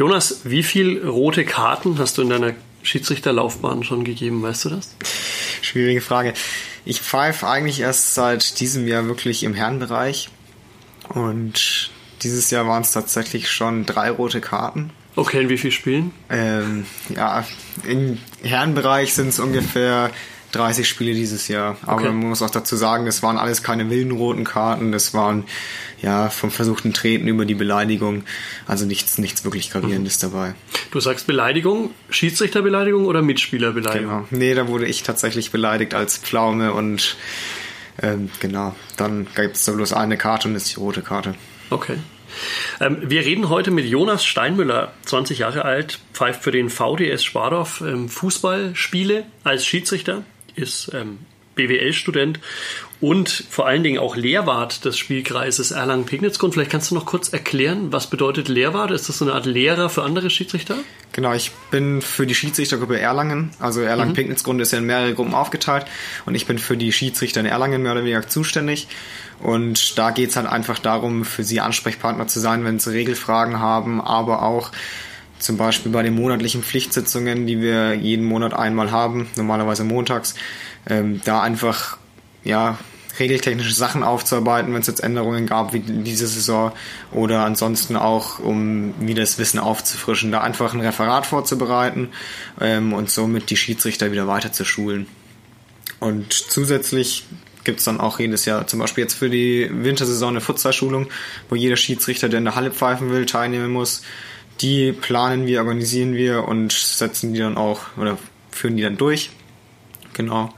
Jonas, wie viel rote Karten hast du in deiner Schiedsrichterlaufbahn schon gegeben, weißt du das? Schwierige Frage. Ich pfeife eigentlich erst seit diesem Jahr wirklich im Herrenbereich und dieses Jahr waren es tatsächlich schon drei rote Karten. Okay, in wie viel Spielen? Ähm, ja, im Herrenbereich sind es ungefähr 30 Spiele dieses Jahr. Aber okay. man muss auch dazu sagen, das waren alles keine wilden roten Karten. Das waren ja vom versuchten Treten über die Beleidigung. Also nichts, nichts wirklich gravierendes mhm. dabei. Du sagst Beleidigung, Schiedsrichterbeleidigung oder Mitspielerbeleidigung? Genau. Nee, da wurde ich tatsächlich beleidigt als Pflaume und ähm, genau, dann gibt es da bloß eine Karte und ist die rote Karte. Okay. Ähm, wir reden heute mit Jonas Steinmüller, 20 Jahre alt, pfeift für den VDS Spardorf ähm, Fußballspiele als Schiedsrichter, ist ähm, BWL-Student und vor allen Dingen auch Lehrwart des Spielkreises Erlangen-Pegnitz-Grund. Vielleicht kannst du noch kurz erklären, was bedeutet Lehrwart? Ist das so eine Art Lehrer für andere Schiedsrichter? Genau, ich bin für die Schiedsrichtergruppe Erlangen, also Erlangen-Pegnitz-Grund mhm. ist ja in mehrere Gruppen aufgeteilt und ich bin für die Schiedsrichter in Erlangen mehr oder weniger zuständig. Und da geht es halt einfach darum, für sie Ansprechpartner zu sein, wenn sie Regelfragen haben, aber auch zum Beispiel bei den monatlichen Pflichtsitzungen, die wir jeden Monat einmal haben, normalerweise montags, ähm, da einfach ja regeltechnische Sachen aufzuarbeiten, wenn es jetzt Änderungen gab wie diese Saison oder ansonsten auch, um wieder das Wissen aufzufrischen, da einfach ein Referat vorzubereiten ähm, und somit die Schiedsrichter wieder weiter zu schulen. Und zusätzlich gibt es dann auch jedes Jahr zum Beispiel jetzt für die Wintersaison eine Futsalschulung, wo jeder Schiedsrichter, der in der Halle pfeifen will, teilnehmen muss. Die planen wir, organisieren wir und setzen die dann auch oder führen die dann durch. Genau.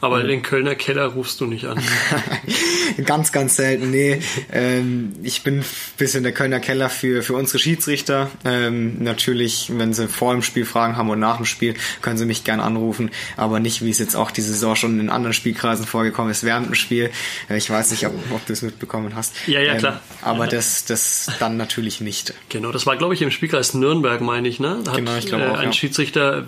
Aber den Kölner Keller rufst du nicht an. ganz, ganz selten, nee. Ähm, ich bin ein bisschen der Kölner Keller für, für unsere Schiedsrichter. Ähm, natürlich, wenn sie vor dem Spiel Fragen haben und nach dem Spiel, können sie mich gern anrufen. Aber nicht, wie es jetzt auch diese Saison schon in anderen Spielkreisen vorgekommen ist, während dem Spiel. Äh, ich weiß nicht, ob, ob du es mitbekommen hast. Ja, ja, klar. Ähm, aber ja. Das, das dann natürlich nicht. Genau, das war, glaube ich, im Spielkreis Nürnberg, meine ich, ne? Da genau, ich glaube äh, auch. Ein ja. Schiedsrichter,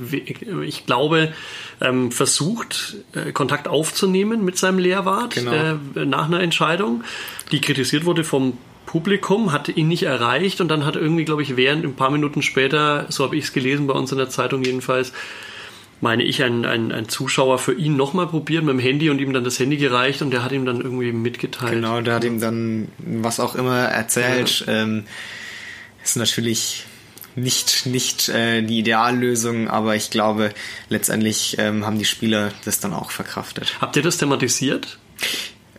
ich glaube, ähm, versucht, äh, Kontakt aufzunehmen mit seinem Lehrwart genau. äh, nach einer Entscheidung, die kritisiert wurde vom Publikum, hat ihn nicht erreicht und dann hat irgendwie, glaube ich, während ein paar Minuten später, so habe ich es gelesen bei uns in der Zeitung jedenfalls, meine ich, ein, ein, ein Zuschauer für ihn nochmal probiert mit dem Handy und ihm dann das Handy gereicht und der hat ihm dann irgendwie mitgeteilt. Genau, der hat ihm dann was auch immer erzählt. Ja. Ähm, ist natürlich nicht, nicht äh, die Ideallösung, aber ich glaube, letztendlich ähm, haben die Spieler das dann auch verkraftet. Habt ihr das thematisiert?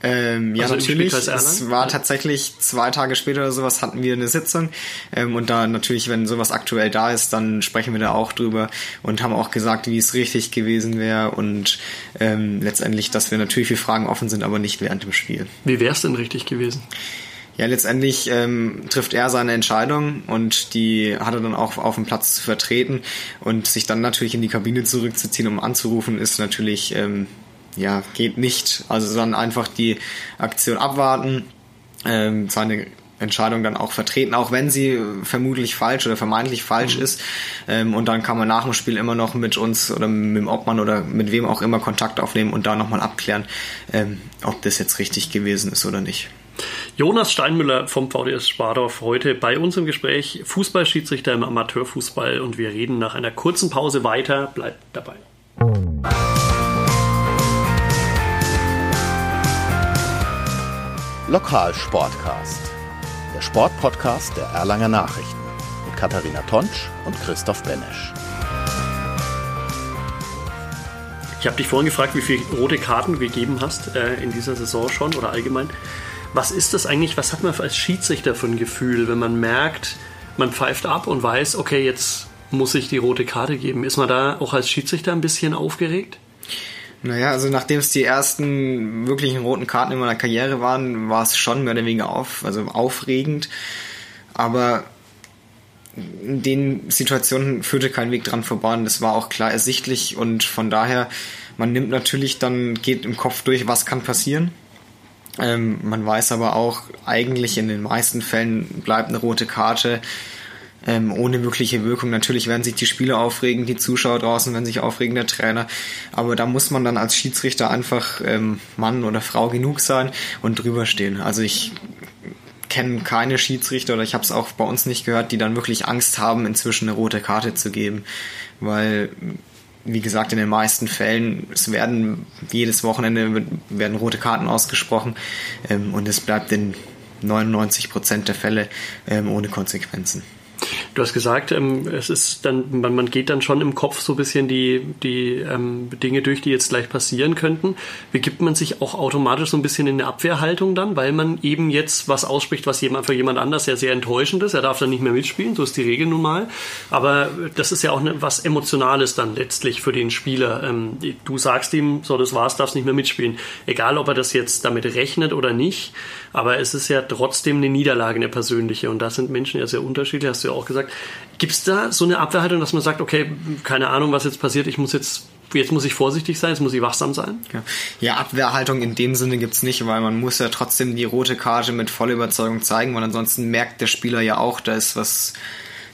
Ähm, ja, also natürlich. Es war tatsächlich zwei Tage später oder sowas hatten wir eine Sitzung. Ähm, und da natürlich, wenn sowas aktuell da ist, dann sprechen wir da auch drüber und haben auch gesagt, wie es richtig gewesen wäre und ähm, letztendlich, dass wir natürlich für Fragen offen sind, aber nicht während dem Spiel. Wie wäre es denn richtig gewesen? Ja, letztendlich ähm, trifft er seine Entscheidung und die hat er dann auch auf dem Platz zu vertreten und sich dann natürlich in die Kabine zurückzuziehen, um anzurufen, ist natürlich ähm, ja geht nicht. Also dann einfach die Aktion abwarten, ähm, seine Entscheidung dann auch vertreten, auch wenn sie vermutlich falsch oder vermeintlich falsch mhm. ist. Ähm, und dann kann man nach dem Spiel immer noch mit uns oder mit dem Obmann oder mit wem auch immer Kontakt aufnehmen und da nochmal abklären, ähm, ob das jetzt richtig gewesen ist oder nicht. Jonas Steinmüller vom VDS Spardorf heute bei uns im Gespräch, Fußballschiedsrichter im Amateurfußball und wir reden nach einer kurzen Pause weiter. Bleibt dabei. Lokalsportcast, der Sportpodcast der Erlanger Nachrichten mit Katharina Tonsch und Christoph Benesch. Ich habe dich vorhin gefragt, wie viele rote Karten du gegeben hast äh, in dieser Saison schon oder allgemein. Was ist das eigentlich, was hat man als Schiedsrichter für ein Gefühl, wenn man merkt, man pfeift ab und weiß, okay, jetzt muss ich die rote Karte geben. Ist man da auch als Schiedsrichter ein bisschen aufgeregt? Naja, also nachdem es die ersten wirklichen roten Karten in meiner Karriere waren, war es schon mehr oder weniger auf, also aufregend. Aber in den Situationen führte kein Weg dran vorbei das war auch klar ersichtlich und von daher, man nimmt natürlich dann, geht im Kopf durch, was kann passieren ähm, man weiß aber auch, eigentlich in den meisten Fällen bleibt eine rote Karte ähm, ohne wirkliche Wirkung. Natürlich werden sich die Spieler aufregen, die Zuschauer draußen werden sich aufregen, der Trainer. Aber da muss man dann als Schiedsrichter einfach ähm, Mann oder Frau genug sein und drüber stehen. Also ich kenne keine Schiedsrichter oder ich habe es auch bei uns nicht gehört, die dann wirklich Angst haben, inzwischen eine rote Karte zu geben, weil wie gesagt, in den meisten Fällen, es werden jedes Wochenende werden rote Karten ausgesprochen ähm, und es bleibt in 99 Prozent der Fälle ähm, ohne Konsequenzen. Du hast gesagt, ähm, es ist dann, man, man geht dann schon im Kopf so ein bisschen die, die ähm, Dinge durch, die jetzt gleich passieren könnten. Begibt man sich auch automatisch so ein bisschen in eine Abwehrhaltung dann, weil man eben jetzt was ausspricht, was jemand für jemand anders ja sehr enttäuschend ist. Er darf dann nicht mehr mitspielen, so ist die Regel nun mal. Aber das ist ja auch was Emotionales dann letztlich für den Spieler. Ähm, du sagst ihm, so das war's, darfst nicht mehr mitspielen. Egal, ob er das jetzt damit rechnet oder nicht. Aber es ist ja trotzdem eine Niederlage, eine persönliche. Und da sind Menschen ja sehr unterschiedlich, hast du ja auch gesagt. Gibt es da so eine Abwehrhaltung, dass man sagt, okay, keine Ahnung, was jetzt passiert, ich muss jetzt jetzt muss ich vorsichtig sein, jetzt muss ich wachsam sein? Ja, ja Abwehrhaltung in dem Sinne gibt es nicht, weil man muss ja trotzdem die rote Karte mit voller Überzeugung zeigen, weil ansonsten merkt der Spieler ja auch, da ist was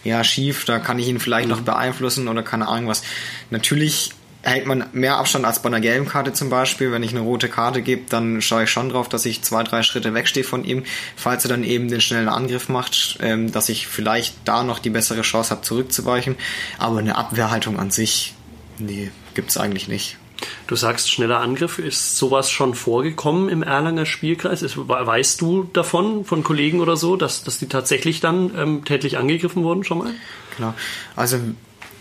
ja schief, da kann ich ihn vielleicht mhm. noch beeinflussen oder keine Ahnung was. Natürlich hält man mehr Abstand als bei einer gelben Karte zum Beispiel. Wenn ich eine rote Karte gebe, dann schaue ich schon drauf, dass ich zwei, drei Schritte wegstehe von ihm, falls er dann eben den schnellen Angriff macht, ähm, dass ich vielleicht da noch die bessere Chance habe, zurückzuweichen. Aber eine Abwehrhaltung an sich, nee, gibt's eigentlich nicht. Du sagst schneller Angriff. Ist sowas schon vorgekommen im Erlanger Spielkreis? Ist, weißt du davon, von Kollegen oder so, dass, dass die tatsächlich dann ähm, tätlich angegriffen wurden schon mal? Genau. Also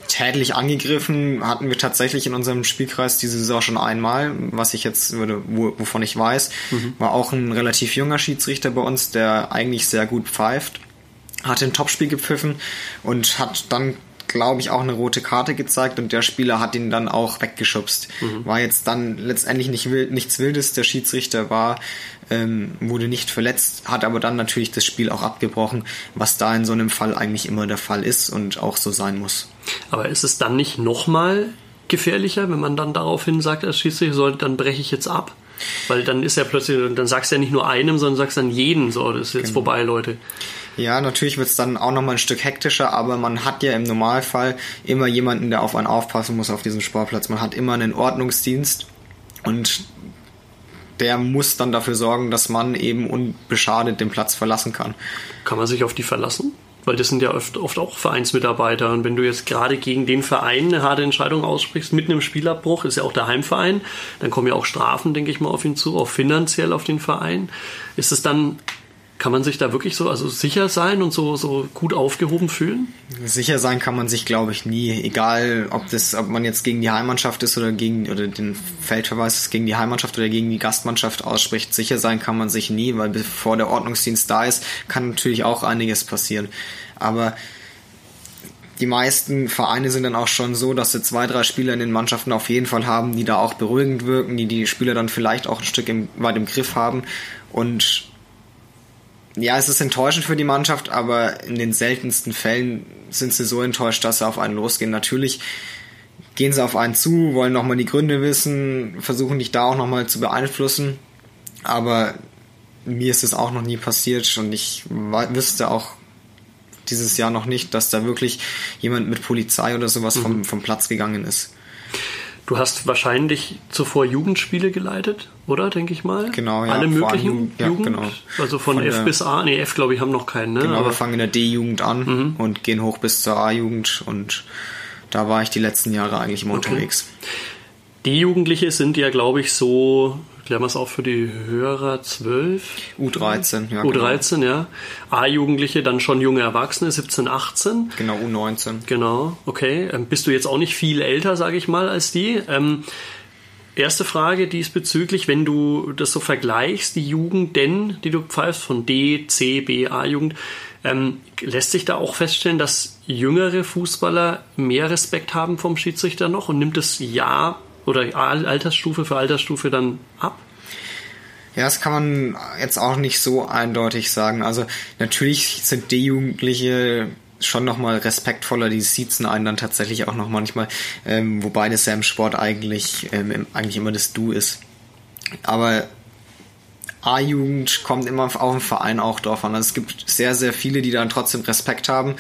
tätlich angegriffen hatten wir tatsächlich in unserem Spielkreis diese Saison schon einmal, was ich jetzt, wovon ich weiß, mhm. war auch ein relativ junger Schiedsrichter bei uns, der eigentlich sehr gut pfeift, hat ein Topspiel gepfiffen und hat dann glaube ich, auch eine rote Karte gezeigt und der Spieler hat ihn dann auch weggeschubst. Mhm. War jetzt dann letztendlich nicht wild, nichts Wildes. Der Schiedsrichter war, ähm, wurde nicht verletzt, hat aber dann natürlich das Spiel auch abgebrochen, was da in so einem Fall eigentlich immer der Fall ist und auch so sein muss. Aber ist es dann nicht nochmal gefährlicher, wenn man dann daraufhin sagt, als Schiedsrichter soll, dann breche ich jetzt ab? Weil dann ist ja plötzlich, dann sagst du ja nicht nur einem, sondern sagst dann jeden, so, das ist jetzt genau. vorbei, Leute. Ja, natürlich wird es dann auch nochmal ein Stück hektischer, aber man hat ja im Normalfall immer jemanden, der auf einen aufpassen muss auf diesem Sportplatz. Man hat immer einen Ordnungsdienst und der muss dann dafür sorgen, dass man eben unbeschadet den Platz verlassen kann. Kann man sich auf die verlassen? Weil das sind ja oft, oft auch Vereinsmitarbeiter. Und wenn du jetzt gerade gegen den Verein eine harte Entscheidung aussprichst, mitten im Spielabbruch, ist ja auch der Heimverein, dann kommen ja auch Strafen, denke ich mal, auf ihn zu, auch finanziell auf den Verein. Ist es dann kann man sich da wirklich so also sicher sein und so, so gut aufgehoben fühlen? Sicher sein kann man sich, glaube ich, nie. Egal, ob das, ob man jetzt gegen die Heimmannschaft ist oder gegen oder den Feldverweis gegen die Heimmannschaft oder gegen die Gastmannschaft ausspricht. Sicher sein kann man sich nie, weil bevor der Ordnungsdienst da ist, kann natürlich auch einiges passieren. Aber die meisten Vereine sind dann auch schon so, dass sie zwei, drei Spieler in den Mannschaften auf jeden Fall haben, die da auch beruhigend wirken, die die Spieler dann vielleicht auch ein Stück im, weit im Griff haben. Und ja, es ist enttäuschend für die Mannschaft, aber in den seltensten Fällen sind sie so enttäuscht, dass sie auf einen losgehen. Natürlich gehen sie auf einen zu, wollen nochmal die Gründe wissen, versuchen dich da auch nochmal zu beeinflussen. Aber mir ist es auch noch nie passiert und ich wüsste auch dieses Jahr noch nicht, dass da wirklich jemand mit Polizei oder sowas mhm. vom, vom Platz gegangen ist. Du hast wahrscheinlich zuvor Jugendspiele geleitet, oder, denke ich mal? Genau, ja. Alle möglichen ja, Jugend, genau. also von, von F bis A, nee, F glaube ich haben noch keinen, ne? Genau, wir fangen in der D-Jugend an mhm. und gehen hoch bis zur A-Jugend und da war ich die letzten Jahre eigentlich immer okay. unterwegs. Die Jugendliche sind ja, glaube ich, so klären wir es auch für die Hörer, 12? U13, ja. U13, genau. ja. A-Jugendliche, dann schon junge Erwachsene, 17, 18. Genau, U19. Genau, okay. Ähm, bist du jetzt auch nicht viel älter, sage ich mal, als die? Ähm, erste Frage diesbezüglich, wenn du das so vergleichst, die Jugend denn, die du pfeifst, von D, C, B, A-Jugend, ähm, lässt sich da auch feststellen, dass jüngere Fußballer mehr Respekt haben vom Schiedsrichter noch und nimmt es ja oder Altersstufe für Altersstufe dann ab? Ja, das kann man jetzt auch nicht so eindeutig sagen. Also natürlich sind die Jugendliche schon nochmal respektvoller, die siezen einen dann tatsächlich auch noch manchmal, ähm, wobei das ja im Sport eigentlich, ähm, eigentlich immer das Du ist. Aber A-Jugend kommt immer auf den Verein auch drauf an. Also es gibt sehr, sehr viele, die dann trotzdem Respekt haben.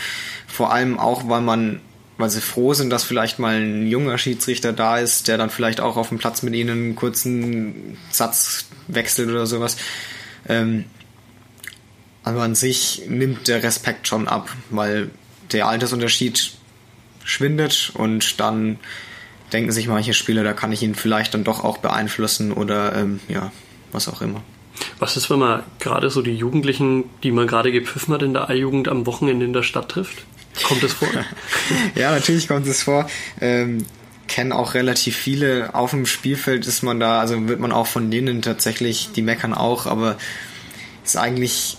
Vor allem auch, weil man weil sie froh sind, dass vielleicht mal ein junger Schiedsrichter da ist, der dann vielleicht auch auf dem Platz mit ihnen einen kurzen Satz wechselt oder sowas. Ähm, Also an sich nimmt der Respekt schon ab, weil der Altersunterschied schwindet und dann denken sich manche Spieler, da kann ich ihn vielleicht dann doch auch beeinflussen oder ähm, ja, was auch immer. Was ist, wenn man gerade so die Jugendlichen, die man gerade gepfiffen hat in der A-Jugend, am Wochenende in der Stadt trifft? Kommt das vor? ja, natürlich kommt es vor. Ähm, kennen auch relativ viele. Auf dem Spielfeld ist man da, also wird man auch von denen tatsächlich, die meckern auch, aber ist eigentlich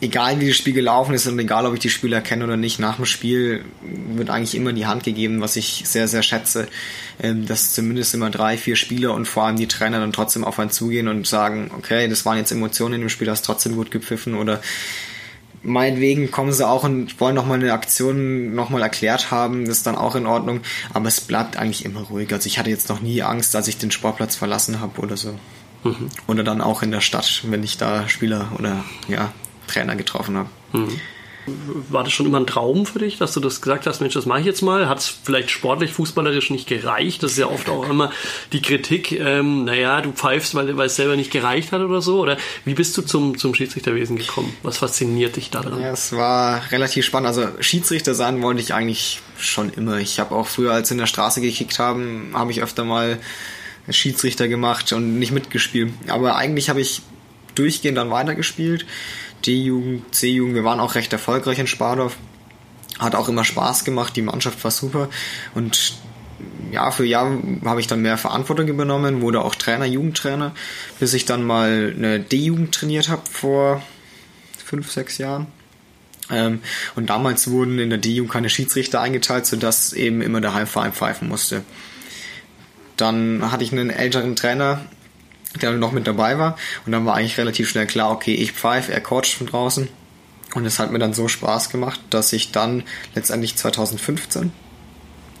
egal wie das Spiel gelaufen ist und egal ob ich die Spieler kenne oder nicht, nach dem Spiel wird eigentlich immer die Hand gegeben, was ich sehr, sehr schätze, ähm, dass zumindest immer drei, vier Spieler und vor allem die Trainer dann trotzdem auf einen zugehen und sagen, okay, das waren jetzt Emotionen im Spiel, hast trotzdem gut gepfiffen oder meinetwegen kommen sie auch und wollen nochmal eine Aktion nochmal erklärt haben, das ist dann auch in Ordnung, aber es bleibt eigentlich immer ruhig. Also ich hatte jetzt noch nie Angst, als ich den Sportplatz verlassen habe oder so. Mhm. Oder dann auch in der Stadt, wenn ich da Spieler oder ja, Trainer getroffen habe. Mhm. War das schon immer ein Traum für dich, dass du das gesagt hast, Mensch, das mache ich jetzt mal? Hat es vielleicht sportlich, fußballerisch nicht gereicht? Das ist ja oft auch immer die Kritik, ähm, naja, du pfeifst, weil, es selber nicht gereicht hat oder so. Oder wie bist du zum, zum Schiedsrichterwesen gekommen? Was fasziniert dich daran? Ja, es war relativ spannend. Also Schiedsrichter sein wollte ich eigentlich schon immer. Ich habe auch früher, als in der Straße gekickt haben, habe ich öfter mal Schiedsrichter gemacht und nicht mitgespielt. Aber eigentlich habe ich durchgehend dann weitergespielt. D-Jugend, C-Jugend, wir waren auch recht erfolgreich in Spardorf. Hat auch immer Spaß gemacht, die Mannschaft war super und Jahr für Jahr habe ich dann mehr Verantwortung übernommen, wurde auch Trainer, Jugendtrainer, bis ich dann mal eine D-Jugend trainiert habe vor fünf, sechs Jahren. Ähm, und damals wurden in der D-Jugend keine Schiedsrichter eingeteilt, sodass eben immer der Heimverein pfeifen musste. Dann hatte ich einen älteren Trainer, der noch mit dabei war. Und dann war eigentlich relativ schnell klar, okay, ich pfeife, er coacht von draußen. Und es hat mir dann so Spaß gemacht, dass ich dann letztendlich 2015,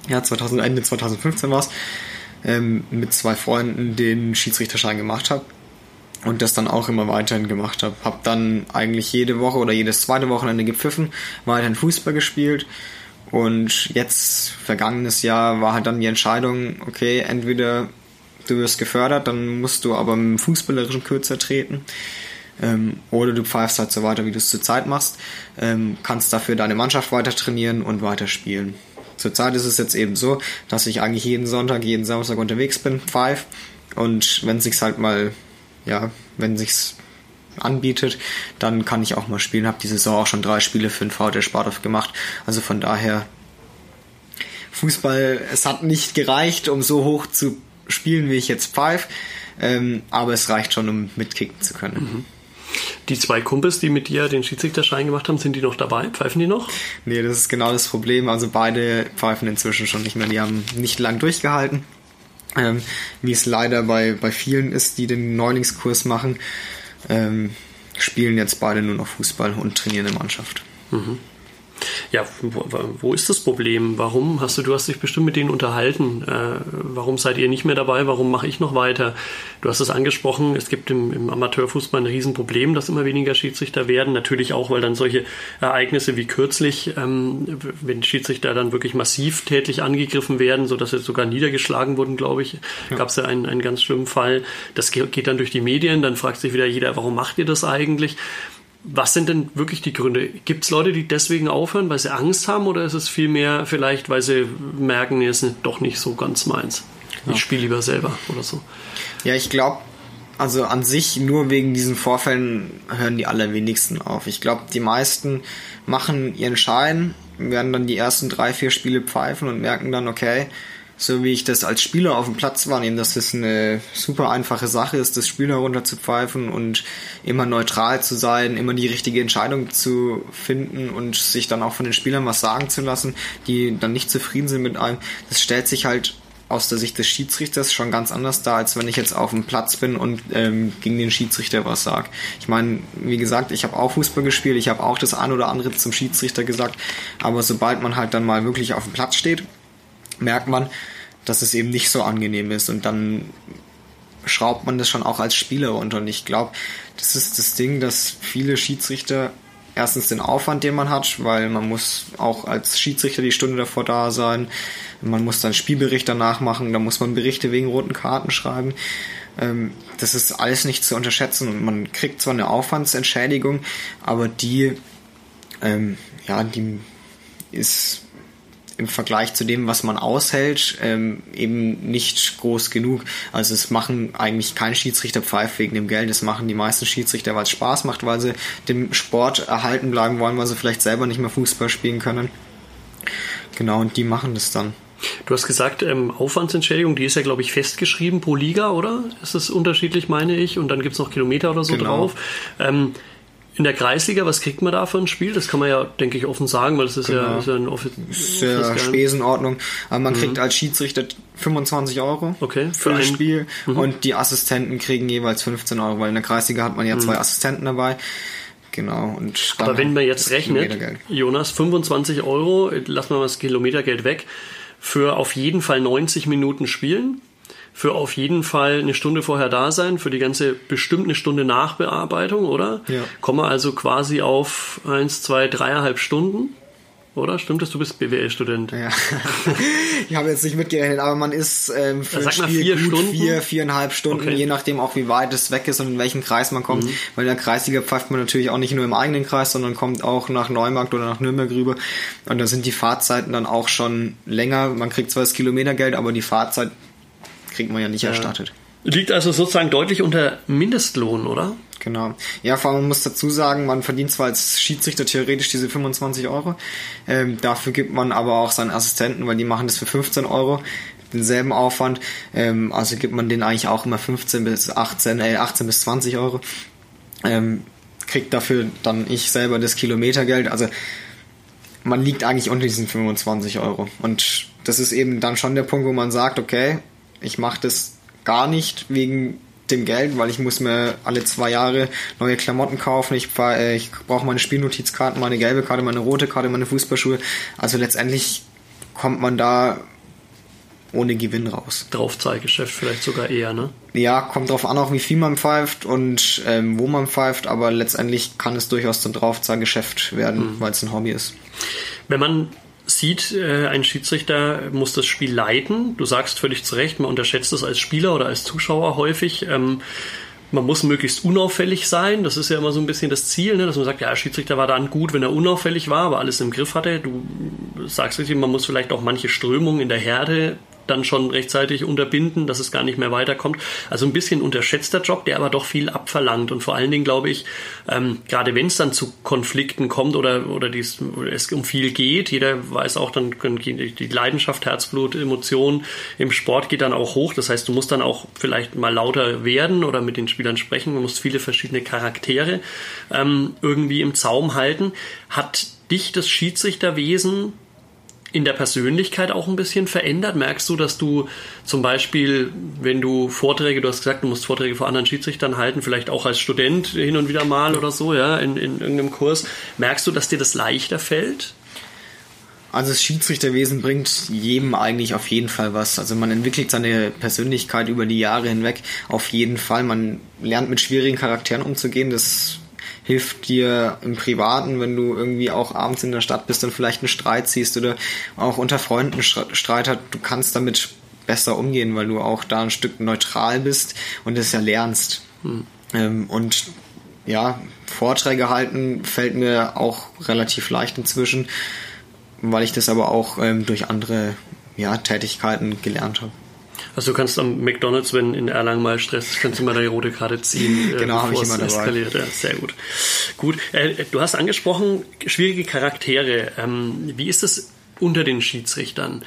ja, 2000, Ende 2015 war es, ähm, mit zwei Freunden den Schiedsrichterschein gemacht habe und das dann auch immer weiterhin gemacht habe. Habe dann eigentlich jede Woche oder jedes zweite Wochenende gepfiffen, weiterhin Fußball gespielt und jetzt, vergangenes Jahr, war halt dann die Entscheidung, okay, entweder du wirst gefördert, dann musst du aber im fußballerischen kürzer treten. Ähm, oder du pfeifst halt so weiter, wie du es zurzeit machst, ähm, kannst dafür deine Mannschaft weiter trainieren und weiter spielen. Zurzeit ist es jetzt eben so, dass ich eigentlich jeden Sonntag, jeden Samstag unterwegs bin, pfeif und wenn sich's halt mal, ja, wenn sich's anbietet, dann kann ich auch mal spielen. Habe die Saison auch schon drei Spiele für den VT Spartow gemacht. Also von daher Fußball, es hat nicht gereicht, um so hoch zu spielen, wie ich jetzt pfeife, ähm, aber es reicht schon, um mitkicken zu können. Mhm. Die zwei Kumpels, die mit dir den Schiedsrichterschein gemacht haben, sind die noch dabei? Pfeifen die noch? Nee, das ist genau das Problem. Also beide pfeifen inzwischen schon nicht mehr. Die haben nicht lang durchgehalten. Ähm, wie es leider bei, bei vielen ist, die den Neulingskurs machen, ähm, spielen jetzt beide nur noch Fußball und trainieren in der Mannschaft. Mhm. Ja, wo, ist das Problem? Warum hast du, du hast dich bestimmt mit denen unterhalten. Äh, warum seid ihr nicht mehr dabei? Warum mache ich noch weiter? Du hast es angesprochen, es gibt im, im, Amateurfußball ein Riesenproblem, dass immer weniger Schiedsrichter werden. Natürlich auch, weil dann solche Ereignisse wie kürzlich, ähm, wenn Schiedsrichter dann wirklich massiv tätlich angegriffen werden, sodass sie sogar niedergeschlagen wurden, glaube ich, ja. gab es ja einen, einen ganz schlimmen Fall. Das geht dann durch die Medien, dann fragt sich wieder jeder, warum macht ihr das eigentlich? Was sind denn wirklich die Gründe? Gibt es Leute, die deswegen aufhören, weil sie Angst haben, oder ist es vielmehr vielleicht, weil sie merken, nee, ist doch nicht so ganz meins? Ja. Ich spiele lieber selber oder so. Ja, ich glaube, also an sich nur wegen diesen Vorfällen hören die allerwenigsten auf. Ich glaube, die meisten machen ihren Schein, werden dann die ersten drei, vier Spiele pfeifen und merken dann, okay, so wie ich das als Spieler auf dem Platz wahrnehme, dass es eine super einfache Sache ist, das Spiel herunter zu pfeifen und immer neutral zu sein, immer die richtige Entscheidung zu finden und sich dann auch von den Spielern was sagen zu lassen, die dann nicht zufrieden sind mit einem. Das stellt sich halt aus der Sicht des Schiedsrichters schon ganz anders dar, als wenn ich jetzt auf dem Platz bin und ähm, gegen den Schiedsrichter was sag. Ich meine, wie gesagt, ich habe auch Fußball gespielt, ich habe auch das ein oder andere zum Schiedsrichter gesagt, aber sobald man halt dann mal wirklich auf dem Platz steht, merkt man, dass es eben nicht so angenehm ist und dann schraubt man das schon auch als Spieler runter. Und ich glaube, das ist das Ding, dass viele Schiedsrichter erstens den Aufwand, den man hat, weil man muss auch als Schiedsrichter die Stunde davor da sein, man muss dann Spielbericht danach machen, da muss man Berichte wegen roten Karten schreiben. Ähm, das ist alles nicht zu unterschätzen und man kriegt zwar eine Aufwandsentschädigung, aber die, ähm, ja, die ist im Vergleich zu dem, was man aushält, ähm, eben nicht groß genug. Also es machen eigentlich kein Schiedsrichter pfeift wegen dem Geld. Das machen die meisten Schiedsrichter, weil es Spaß macht, weil sie dem Sport erhalten bleiben wollen, weil sie vielleicht selber nicht mehr Fußball spielen können. Genau, und die machen das dann. Du hast gesagt, ähm, Aufwandsentschädigung, die ist ja, glaube ich, festgeschrieben pro Liga, oder? Ist das unterschiedlich, meine ich? Und dann gibt es noch Kilometer oder so genau. drauf. Ähm, in der Kreisliga, was kriegt man da für ein Spiel? Das kann man ja, denke ich, offen sagen, weil das ist, genau. ja, ist ja ein offizielles Spesenordnung. Aber man mhm. kriegt als Schiedsrichter 25 Euro okay, für, für ein Spiel mhm. und die Assistenten kriegen jeweils 15 Euro, weil in der Kreisliga hat man ja zwei mhm. Assistenten dabei. Genau. Und Aber wenn man jetzt rechnet, Jonas, 25 Euro, lassen wir mal das Kilometergeld weg, für auf jeden Fall 90 Minuten spielen, für auf jeden Fall eine Stunde vorher da sein, für die ganze bestimmt eine Stunde Nachbearbeitung, oder? Ja. Kommen wir also quasi auf eins, zwei, dreieinhalb Stunden oder? Stimmt das? Du bist BWL-Student. Ja. ich habe jetzt nicht mitgerechnet, aber man ist ähm, für ein Spiel vier gut Stunden? vier, viereinhalb Stunden, okay. je nachdem auch wie weit es weg ist und in welchen Kreis man kommt. Mhm. Weil in der Kreisliga pfeift man natürlich auch nicht nur im eigenen Kreis, sondern kommt auch nach Neumarkt oder nach Nürnberg rüber. Und da sind die Fahrzeiten dann auch schon länger. Man kriegt zwar das Kilometergeld, aber die Fahrzeit kriegt man ja nicht ja. erstattet. Liegt also sozusagen deutlich unter Mindestlohn, oder? Genau. Ja, vor allem man muss dazu sagen, man verdient zwar als Schiedsrichter theoretisch diese 25 Euro, ähm, dafür gibt man aber auch seinen Assistenten, weil die machen das für 15 Euro, denselben Aufwand, ähm, also gibt man denen eigentlich auch immer 15 bis 18, äh, 18 bis 20 Euro, ähm, kriegt dafür dann ich selber das Kilometergeld, also man liegt eigentlich unter diesen 25 Euro und das ist eben dann schon der Punkt, wo man sagt, okay, ich mache das gar nicht wegen dem Geld, weil ich muss mir alle zwei Jahre neue Klamotten kaufen. Ich, äh, ich brauche meine Spielnotizkarten, meine gelbe Karte, meine rote Karte, meine Fußballschuhe. Also letztendlich kommt man da ohne Gewinn raus. Draufzahlgeschäft vielleicht sogar eher, ne? Ja, kommt drauf an, auch wie viel man pfeift und ähm, wo man pfeift, aber letztendlich kann es durchaus zum Draufzahlgeschäft werden, mhm. weil es ein Hobby ist. Wenn man sieht, äh, ein Schiedsrichter muss das Spiel leiten. Du sagst völlig zu Recht, man unterschätzt es als Spieler oder als Zuschauer häufig. Ähm, man muss möglichst unauffällig sein. Das ist ja immer so ein bisschen das Ziel, ne? dass man sagt, ja, Schiedsrichter war dann gut, wenn er unauffällig war, aber alles im Griff hatte. Du sagst richtig, man muss vielleicht auch manche Strömungen in der Herde dann schon rechtzeitig unterbinden, dass es gar nicht mehr weiterkommt. Also ein bisschen unterschätzter Job, der aber doch viel abverlangt. Und vor allen Dingen glaube ich, ähm, gerade wenn es dann zu Konflikten kommt oder, oder, dies, es um viel geht, jeder weiß auch, dann können die Leidenschaft, Herzblut, Emotionen im Sport geht dann auch hoch. Das heißt, du musst dann auch vielleicht mal lauter werden oder mit den Spielern sprechen. Du musst viele verschiedene Charaktere ähm, irgendwie im Zaum halten. Hat dich das Schiedsrichterwesen in der Persönlichkeit auch ein bisschen verändert? Merkst du, dass du zum Beispiel, wenn du Vorträge, du hast gesagt, du musst Vorträge vor anderen Schiedsrichtern halten, vielleicht auch als Student hin und wieder mal oder so, ja, in, in irgendeinem Kurs, merkst du, dass dir das leichter fällt? Also das Schiedsrichterwesen bringt jedem eigentlich auf jeden Fall was. Also man entwickelt seine Persönlichkeit über die Jahre hinweg auf jeden Fall. Man lernt mit schwierigen Charakteren umzugehen. Das hilft dir im Privaten, wenn du irgendwie auch abends in der Stadt bist und vielleicht einen Streit ziehst oder auch unter Freunden Streit hat, du kannst damit besser umgehen, weil du auch da ein Stück neutral bist und es ja lernst. Hm. Ähm, und ja, Vorträge halten fällt mir auch relativ leicht inzwischen, weil ich das aber auch ähm, durch andere ja, Tätigkeiten gelernt habe. Also du kannst am McDonalds, wenn in Erlangen mal Stress ist, kannst du mal deine rote Karte ziehen. Äh, genau, habe ich immer dabei. Eskaliert. Ja, sehr gut. Gut, äh, du hast angesprochen, schwierige Charaktere. Ähm, wie ist es unter den Schiedsrichtern?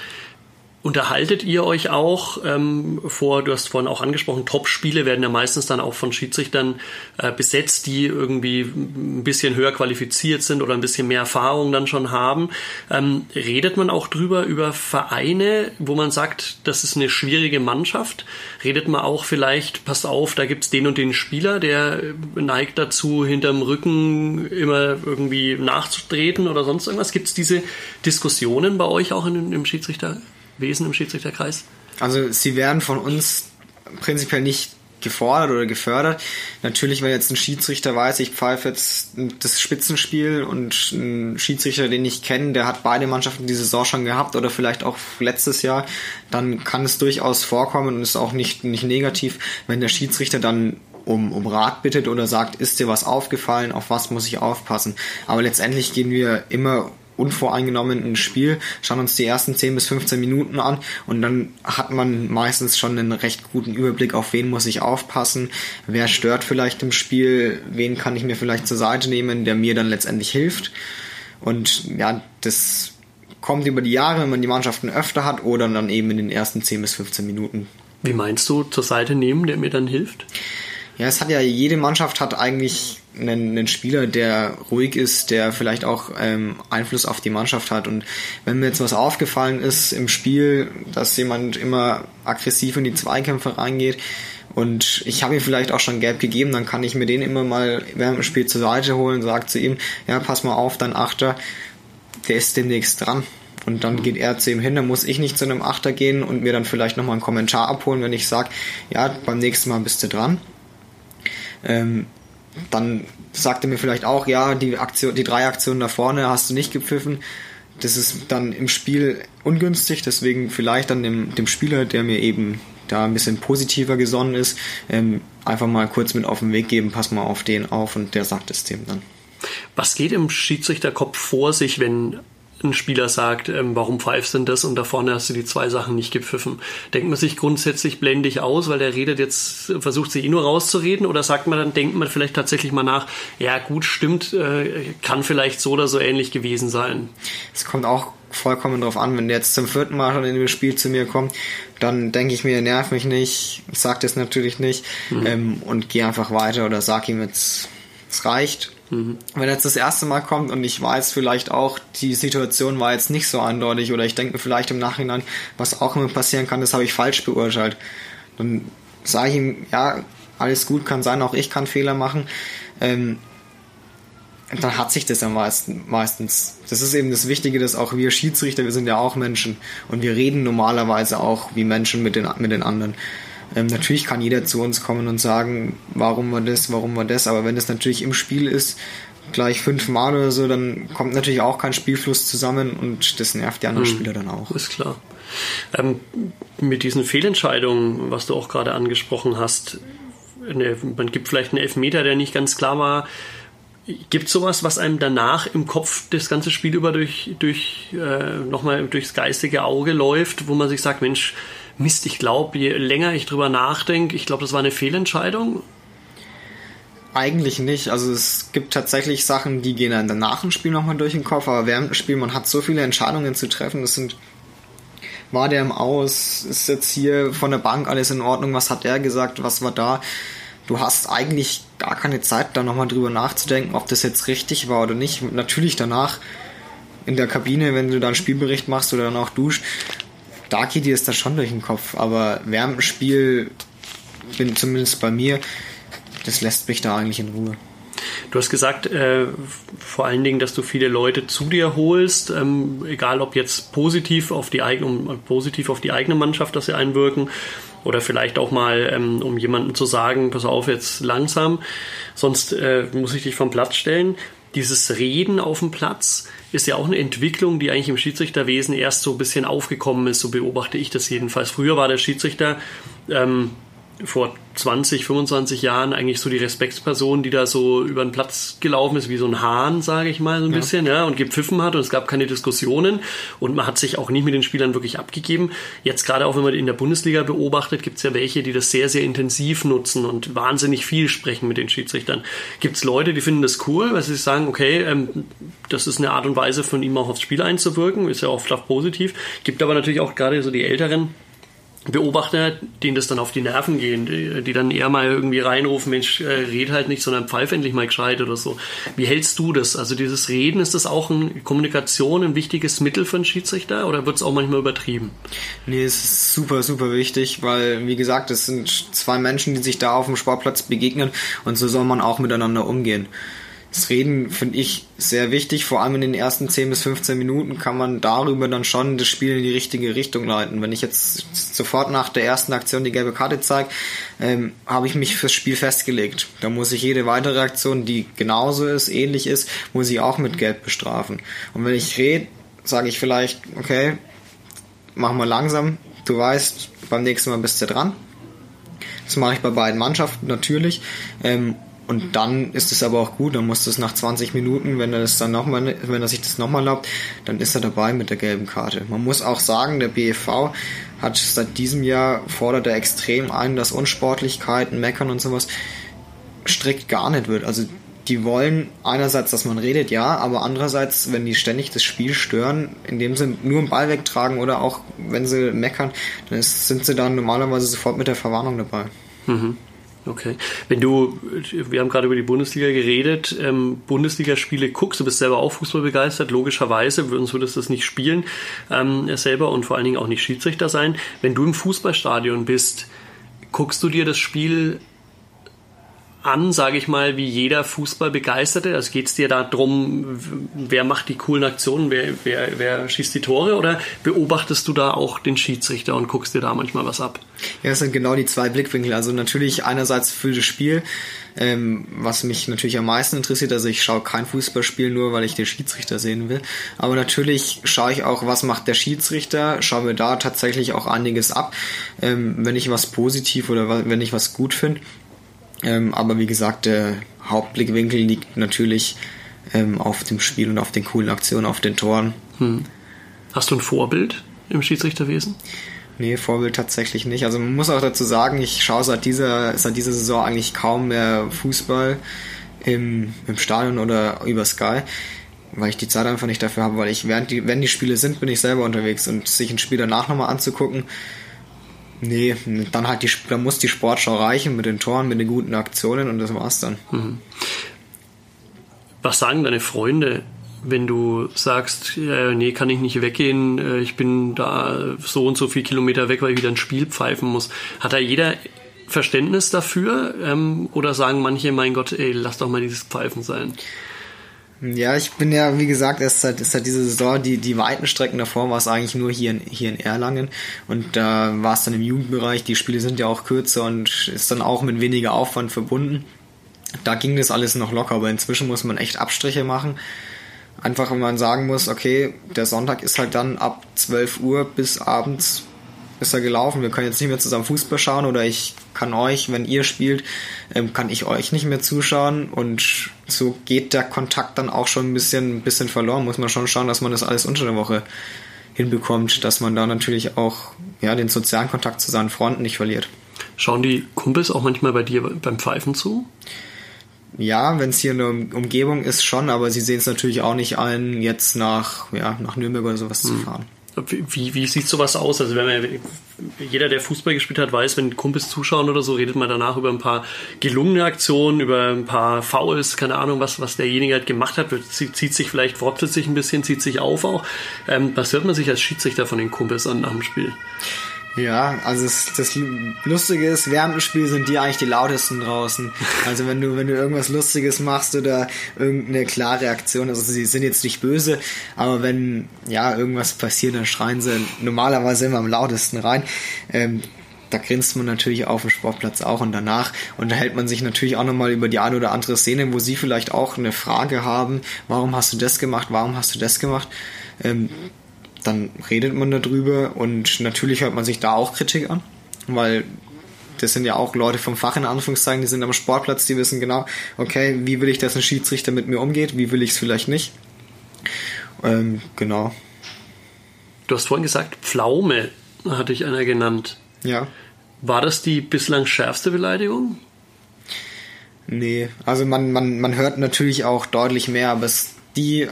Unterhaltet ihr euch auch ähm, vor, du hast vorhin auch angesprochen, Top-Spiele werden ja meistens dann auch von Schiedsrichtern äh, besetzt, die irgendwie ein bisschen höher qualifiziert sind oder ein bisschen mehr Erfahrung dann schon haben. Ähm, redet man auch drüber, über Vereine, wo man sagt, das ist eine schwierige Mannschaft? Redet man auch vielleicht, passt auf, da gibt's den und den Spieler, der neigt dazu, hinterm Rücken immer irgendwie nachzutreten oder sonst irgendwas? Gibt's diese Diskussionen bei euch auch in, im Schiedsrichter? Wesen im Schiedsrichterkreis? Also sie werden von uns prinzipiell nicht gefordert oder gefördert. Natürlich, wenn jetzt ein Schiedsrichter weiß, ich pfeife jetzt das Spitzenspiel und ein Schiedsrichter, den ich kenne, der hat beide Mannschaften die Saison schon gehabt oder vielleicht auch letztes Jahr, dann kann es durchaus vorkommen und ist auch nicht, nicht negativ, wenn der Schiedsrichter dann um, um Rat bittet oder sagt, ist dir was aufgefallen, auf was muss ich aufpassen. Aber letztendlich gehen wir immer unvoreingenommen ins Spiel, schauen uns die ersten 10 bis 15 Minuten an und dann hat man meistens schon einen recht guten Überblick, auf wen muss ich aufpassen, wer stört vielleicht im Spiel, wen kann ich mir vielleicht zur Seite nehmen, der mir dann letztendlich hilft. Und ja, das kommt über die Jahre, wenn man die Mannschaften öfter hat oder dann eben in den ersten 10 bis 15 Minuten. Wie meinst du zur Seite nehmen, der mir dann hilft? Ja, es hat ja, jede Mannschaft hat eigentlich einen, einen Spieler, der ruhig ist, der vielleicht auch ähm, Einfluss auf die Mannschaft hat. Und wenn mir jetzt was aufgefallen ist im Spiel, dass jemand immer aggressiv in die Zweikämpfe reingeht, und ich habe ihm vielleicht auch schon gelb gegeben, dann kann ich mir den immer mal während dem Spiel zur Seite holen, sagt zu ihm, ja, pass mal auf, dein Achter, der ist demnächst dran. Und dann geht er zu ihm hin, dann muss ich nicht zu einem Achter gehen und mir dann vielleicht nochmal einen Kommentar abholen, wenn ich sage, ja, beim nächsten Mal bist du dran. Ähm, dann sagt er mir vielleicht auch, ja, die Aktion, die drei Aktionen da vorne hast du nicht gepfiffen. Das ist dann im Spiel ungünstig, deswegen vielleicht dann dem, dem Spieler, der mir eben da ein bisschen positiver gesonnen ist, ähm, einfach mal kurz mit auf den Weg geben, pass mal auf den auf und der sagt es dem dann. Was geht im Schiedsrichterkopf vor sich, wenn ein Spieler sagt, ähm, warum pfeifst denn das und da vorne hast du die zwei Sachen nicht gepfiffen. Denkt man sich grundsätzlich blendig aus, weil der redet jetzt, versucht sich eh nur rauszureden oder sagt man dann, denkt man vielleicht tatsächlich mal nach, ja gut, stimmt, äh, kann vielleicht so oder so ähnlich gewesen sein. Es kommt auch vollkommen drauf an, wenn der jetzt zum vierten Mal schon in dem Spiel zu mir kommt, dann denke ich mir, nerv mich nicht, sag das natürlich nicht mhm. ähm, und gehe einfach weiter oder sag ihm jetzt, es reicht Mhm. Wenn jetzt das erste Mal kommt und ich weiß vielleicht auch, die Situation war jetzt nicht so eindeutig oder ich denke mir vielleicht im Nachhinein, was auch immer passieren kann, das habe ich falsch beurteilt. Dann sage ich ihm, ja, alles gut, kann sein, auch ich kann Fehler machen. Ähm, dann hat sich das ja meistens. Das ist eben das Wichtige, dass auch wir Schiedsrichter, wir sind ja auch Menschen und wir reden normalerweise auch wie Menschen mit den, mit den anderen. Ähm, natürlich kann jeder zu uns kommen und sagen, warum war das, warum war das, aber wenn das natürlich im Spiel ist, gleich fünfmal oder so, dann kommt natürlich auch kein Spielfluss zusammen und das nervt die anderen hm, Spieler dann auch. Ist klar. Ähm, mit diesen Fehlentscheidungen, was du auch gerade angesprochen hast, eine, man gibt vielleicht einen Elfmeter, der nicht ganz klar war. Gibt es sowas, was einem danach im Kopf das ganze Spiel über durch, durch äh, nochmal durchs geistige Auge läuft, wo man sich sagt, Mensch, Mist, ich glaube, je länger ich drüber nachdenke, ich glaube, das war eine Fehlentscheidung. Eigentlich nicht. Also es gibt tatsächlich Sachen, die gehen dann danach im Spiel nochmal durch den Kopf, aber während dem Spiel, man hat so viele Entscheidungen zu treffen. Das sind, war der im Aus? Ist jetzt hier von der Bank alles in Ordnung? Was hat er gesagt? Was war da? Du hast eigentlich gar keine Zeit, da nochmal drüber nachzudenken, ob das jetzt richtig war oder nicht. Natürlich danach in der Kabine, wenn du da einen Spielbericht machst oder dann auch duscht, da geht dir das da schon durch den Kopf, aber während bin zumindest bei mir, das lässt mich da eigentlich in Ruhe. Du hast gesagt, äh, vor allen Dingen, dass du viele Leute zu dir holst, ähm, egal ob jetzt positiv auf die eigene, um, positiv auf die eigene Mannschaft, dass sie einwirken, oder vielleicht auch mal, ähm, um jemandem zu sagen, pass auf jetzt langsam, sonst äh, muss ich dich vom Platz stellen. Dieses Reden auf dem Platz, ist ja auch eine Entwicklung, die eigentlich im Schiedsrichterwesen erst so ein bisschen aufgekommen ist. So beobachte ich das jedenfalls. Früher war der Schiedsrichter ähm, vor 20, 25 Jahren eigentlich so die Respektsperson, die da so über den Platz gelaufen ist, wie so ein Hahn, sage ich mal so ein ja. bisschen, ja, und gepfiffen hat und es gab keine Diskussionen und man hat sich auch nicht mit den Spielern wirklich abgegeben. Jetzt gerade auch, wenn man in der Bundesliga beobachtet, gibt es ja welche, die das sehr, sehr intensiv nutzen und wahnsinnig viel sprechen mit den Schiedsrichtern. Gibt es Leute, die finden das cool, weil sie sagen, okay, ähm, das ist eine Art und Weise von ihm auch aufs Spiel einzuwirken, ist ja oft auch positiv. Gibt aber natürlich auch gerade so die Älteren, Beobachter, denen das dann auf die Nerven gehen, die, dann eher mal irgendwie reinrufen, Mensch, äh, red halt nicht, sondern pfeif endlich mal gescheit oder so. Wie hältst du das? Also dieses Reden, ist das auch eine Kommunikation, ein wichtiges Mittel für einen Schiedsrichter oder wird es auch manchmal übertrieben? Nee, es ist super, super wichtig, weil, wie gesagt, es sind zwei Menschen, die sich da auf dem Sportplatz begegnen und so soll man auch miteinander umgehen. Das Reden finde ich sehr wichtig. Vor allem in den ersten 10 bis 15 Minuten kann man darüber dann schon das Spiel in die richtige Richtung leiten. Wenn ich jetzt sofort nach der ersten Aktion die gelbe Karte zeige, ähm, habe ich mich fürs Spiel festgelegt. Da muss ich jede weitere Aktion, die genauso ist, ähnlich ist, muss ich auch mit Gelb bestrafen. Und wenn ich rede, sage ich vielleicht, okay, mach mal langsam. Du weißt, beim nächsten Mal bist du dran. Das mache ich bei beiden Mannschaften natürlich. Ähm, und dann ist es aber auch gut, dann muss das nach 20 Minuten, wenn er das dann noch mal, wenn er sich das nochmal erlaubt, dann ist er dabei mit der gelben Karte. Man muss auch sagen, der BEV hat seit diesem Jahr fordert er extrem ein, dass Unsportlichkeiten, Meckern und sowas strikt gar nicht wird. Also die wollen einerseits, dass man redet, ja, aber andererseits, wenn die ständig das Spiel stören, indem sie nur einen Ball wegtragen oder auch wenn sie meckern, dann ist, sind sie dann normalerweise sofort mit der Verwarnung dabei. Mhm. Okay. Wenn du, wir haben gerade über die Bundesliga geredet, ähm, Bundesligaspiele guckst, du bist selber auch Fußball begeistert, logischerweise, sonst würdest du das nicht spielen ähm, selber und vor allen Dingen auch nicht Schiedsrichter sein. Wenn du im Fußballstadion bist, guckst du dir das Spiel an, sage ich mal, wie jeder Fußballbegeisterte? Also geht es dir da drum, wer macht die coolen Aktionen, wer, wer, wer schießt die Tore oder beobachtest du da auch den Schiedsrichter und guckst dir da manchmal was ab? Ja, das sind genau die zwei Blickwinkel. Also natürlich einerseits für das Spiel, ähm, was mich natürlich am meisten interessiert. Also ich schaue kein Fußballspiel nur, weil ich den Schiedsrichter sehen will. Aber natürlich schaue ich auch, was macht der Schiedsrichter, schaue mir da tatsächlich auch einiges ab, ähm, wenn ich was positiv oder wenn ich was gut finde. Ähm, aber wie gesagt, der Hauptblickwinkel liegt natürlich ähm, auf dem Spiel und auf den coolen Aktionen, auf den Toren. Hm. Hast du ein Vorbild im Schiedsrichterwesen? Nee, Vorbild tatsächlich nicht. Also man muss auch dazu sagen, ich schaue seit dieser, seit dieser Saison eigentlich kaum mehr Fußball im, im Stadion oder über Sky, weil ich die Zeit einfach nicht dafür habe, weil ich während die, wenn die Spiele sind, bin ich selber unterwegs und sich ein Spiel danach nochmal anzugucken, Nee, dann halt die, dann muss die Sportschau reichen mit den Toren, mit den guten Aktionen und das war's dann. Mhm. Was sagen deine Freunde, wenn du sagst, äh, nee, kann ich nicht weggehen, äh, ich bin da so und so viel Kilometer weg, weil ich wieder ein Spiel pfeifen muss? Hat da jeder Verständnis dafür? Ähm, oder sagen manche, mein Gott, ey, lass doch mal dieses Pfeifen sein? Ja, ich bin ja, wie gesagt, erst seit, seit dieser Saison, die, die weiten Strecken davor war es eigentlich nur hier in, hier in Erlangen und da war es dann im Jugendbereich, die Spiele sind ja auch kürzer und ist dann auch mit weniger Aufwand verbunden. Da ging das alles noch locker, aber inzwischen muss man echt Abstriche machen. Einfach, wenn man sagen muss, okay, der Sonntag ist halt dann ab 12 Uhr bis abends ist er gelaufen. Wir können jetzt nicht mehr zusammen Fußball schauen oder ich kann euch, wenn ihr spielt, ähm, kann ich euch nicht mehr zuschauen und so geht der Kontakt dann auch schon ein bisschen, ein bisschen verloren. Muss man schon schauen, dass man das alles unter der Woche hinbekommt, dass man da natürlich auch ja, den sozialen Kontakt zu seinen Freunden nicht verliert. Schauen die Kumpels auch manchmal bei dir beim Pfeifen zu? Ja, wenn es hier eine Umgebung ist, schon, aber sie sehen es natürlich auch nicht ein, jetzt nach, ja, nach Nürnberg oder sowas hm. zu fahren. Wie, wie sieht sowas aus? Also wenn man, jeder, der Fußball gespielt hat, weiß, wenn Kumpels zuschauen oder so, redet man danach über ein paar gelungene Aktionen, über ein paar Fouls, keine Ahnung, was, was derjenige halt gemacht hat, zieht sich vielleicht, wortelt sich ein bisschen, zieht sich auf auch. Ähm, was hört man sich als Schiedsrichter von den Kumpels an nach dem Spiel? Ja, also das, das Lustige ist, während dem Spiel sind die eigentlich die lautesten draußen. Also wenn du, wenn du irgendwas Lustiges machst oder irgendeine klare Aktion, also sie sind jetzt nicht böse, aber wenn ja irgendwas passiert, dann schreien sie normalerweise immer am lautesten rein. Ähm, da grinst man natürlich auf dem Sportplatz auch und danach unterhält man sich natürlich auch nochmal über die eine oder andere Szene, wo sie vielleicht auch eine Frage haben, warum hast du das gemacht, warum hast du das gemacht. Ähm, dann redet man darüber und natürlich hört man sich da auch Kritik an, weil das sind ja auch Leute vom Fach in Anführungszeichen, die sind am Sportplatz, die wissen genau, okay, wie will ich, dass ein Schiedsrichter mit mir umgeht, wie will ich es vielleicht nicht. Ähm, genau. Du hast vorhin gesagt, Pflaume hatte ich einer genannt. Ja. War das die bislang schärfste Beleidigung? Nee, also man, man, man hört natürlich auch deutlich mehr, aber es, die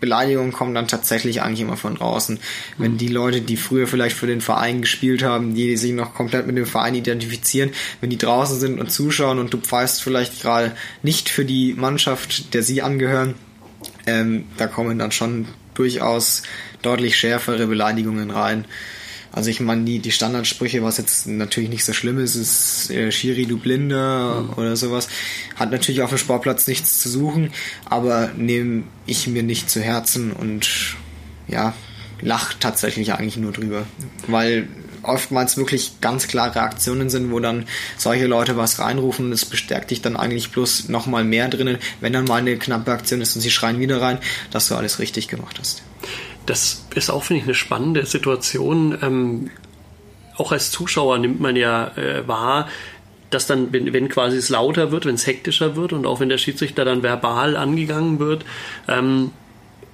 Beleidigungen kommen dann tatsächlich eigentlich immer von draußen. Wenn die Leute, die früher vielleicht für den Verein gespielt haben, die sich noch komplett mit dem Verein identifizieren, wenn die draußen sind und zuschauen und du pfeifst vielleicht gerade nicht für die Mannschaft, der sie angehören, ähm, da kommen dann schon durchaus deutlich schärfere Beleidigungen rein. Also ich meine, die, die Standardsprüche, was jetzt natürlich nicht so schlimm ist, ist äh, Schiri, du Blinde mhm. oder sowas, hat natürlich auf dem Sportplatz nichts zu suchen, aber nehme ich mir nicht zu Herzen und ja, lach tatsächlich eigentlich nur drüber. Weil oftmals wirklich ganz klare Aktionen sind, wo dann solche Leute was reinrufen und es bestärkt dich dann eigentlich bloß nochmal mehr drinnen, wenn dann mal eine knappe Aktion ist und sie schreien wieder rein, dass du alles richtig gemacht hast. Das ist auch, finde ich, eine spannende Situation. Ähm, auch als Zuschauer nimmt man ja äh, wahr, dass dann, wenn, wenn quasi es lauter wird, wenn es hektischer wird und auch wenn der Schiedsrichter dann verbal angegangen wird, ähm,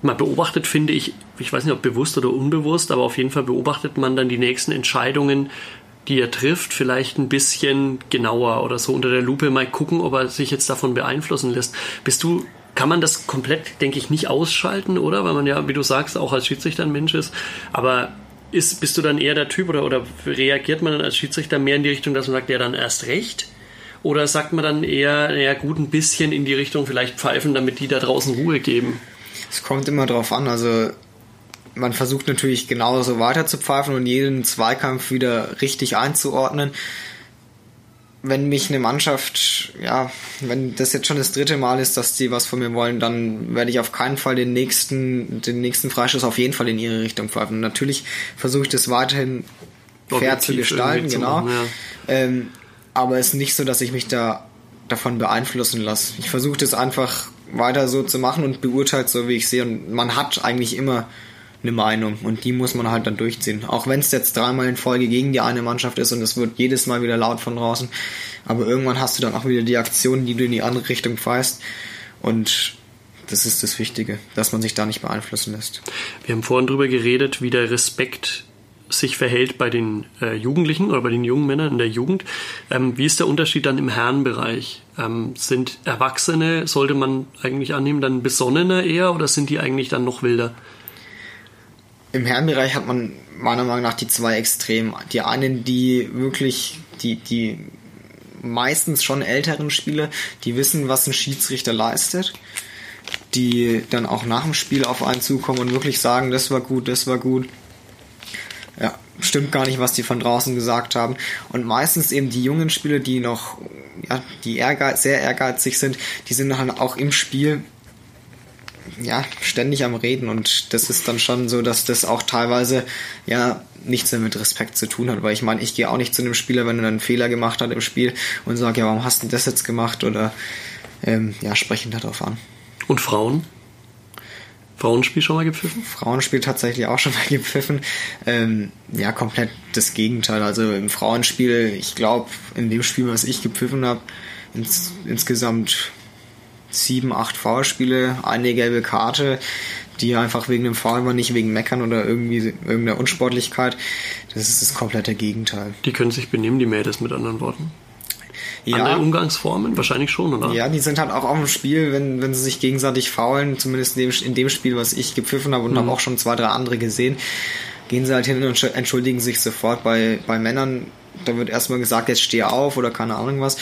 man beobachtet, finde ich, ich weiß nicht, ob bewusst oder unbewusst, aber auf jeden Fall beobachtet man dann die nächsten Entscheidungen, die er trifft, vielleicht ein bisschen genauer oder so unter der Lupe mal gucken, ob er sich jetzt davon beeinflussen lässt. Bist du, kann man das komplett, denke ich, nicht ausschalten, oder? Weil man ja, wie du sagst, auch als Schiedsrichter ein Mensch ist. Aber ist, bist du dann eher der Typ oder, oder reagiert man dann als Schiedsrichter mehr in die Richtung, dass man sagt, ja, dann erst recht? Oder sagt man dann eher, ja gut, ein bisschen in die Richtung vielleicht pfeifen, damit die da draußen Ruhe geben? Es kommt immer drauf an. Also man versucht natürlich genauso weiter zu pfeifen und jeden Zweikampf wieder richtig einzuordnen. Wenn mich eine Mannschaft, ja, wenn das jetzt schon das dritte Mal ist, dass die was von mir wollen, dann werde ich auf keinen Fall den nächsten, den nächsten Freistoß auf jeden Fall in ihre Richtung pfeifen. natürlich versuche ich das weiterhin fair zu gestalten, genau. Machen, ja. ähm, aber es ist nicht so, dass ich mich da davon beeinflussen lasse. Ich versuche das einfach weiter so zu machen und beurteilt so, wie ich sehe. Und man hat eigentlich immer eine Meinung und die muss man halt dann durchziehen. Auch wenn es jetzt dreimal in Folge gegen die eine Mannschaft ist und es wird jedes Mal wieder laut von draußen. Aber irgendwann hast du dann auch wieder die Aktion, die du in die andere Richtung pfeifst. Und das ist das Wichtige, dass man sich da nicht beeinflussen lässt. Wir haben vorhin drüber geredet, wie der Respekt sich verhält bei den äh, Jugendlichen oder bei den jungen Männern in der Jugend. Ähm, wie ist der Unterschied dann im Herrenbereich? Ähm, sind Erwachsene, sollte man eigentlich annehmen, dann besonnener eher oder sind die eigentlich dann noch wilder? Im Herrenbereich hat man meiner Meinung nach die zwei Extremen. Die einen, die wirklich, die, die meistens schon älteren Spieler, die wissen, was ein Schiedsrichter leistet die dann auch nach dem Spiel auf einen zukommen und wirklich sagen, das war gut, das war gut ja, stimmt gar nicht, was die von draußen gesagt haben. Und meistens eben die jungen Spieler, die noch, ja, die ehrgeiz, sehr ehrgeizig sind, die sind dann auch im Spiel ja, ständig am Reden und das ist dann schon so, dass das auch teilweise ja nichts mehr mit Respekt zu tun hat, weil ich meine, ich gehe auch nicht zu einem Spieler, wenn er einen Fehler gemacht hat im Spiel und sage, ja, warum hast du das jetzt gemacht oder ähm, ja, sprechen darauf an. Und Frauen? Frauenspiel schon mal gepfiffen? Frauenspiel tatsächlich auch schon mal gepfiffen. Ähm, ja, komplett das Gegenteil. Also im Frauenspiel, ich glaube, in dem Spiel, was ich gepfiffen habe, ins, insgesamt sieben, acht Foulspiele, eine gelbe Karte, die einfach wegen dem Foul war, nicht wegen Meckern oder irgendwie irgendeiner Unsportlichkeit. Das ist das komplette Gegenteil. Die können sich benehmen, die Mädels mit anderen Worten ja. andere Umgangsformen? Wahrscheinlich schon, oder? Ja, die sind halt auch auf dem Spiel, wenn, wenn sie sich gegenseitig faulen, zumindest in dem, in dem Spiel, was ich gepfiffen habe und mhm. habe auch schon zwei, drei andere gesehen, gehen sie halt hin und entschuldigen sich sofort. Bei, bei Männern, da wird erstmal gesagt, jetzt steh auf oder keine Ahnung was.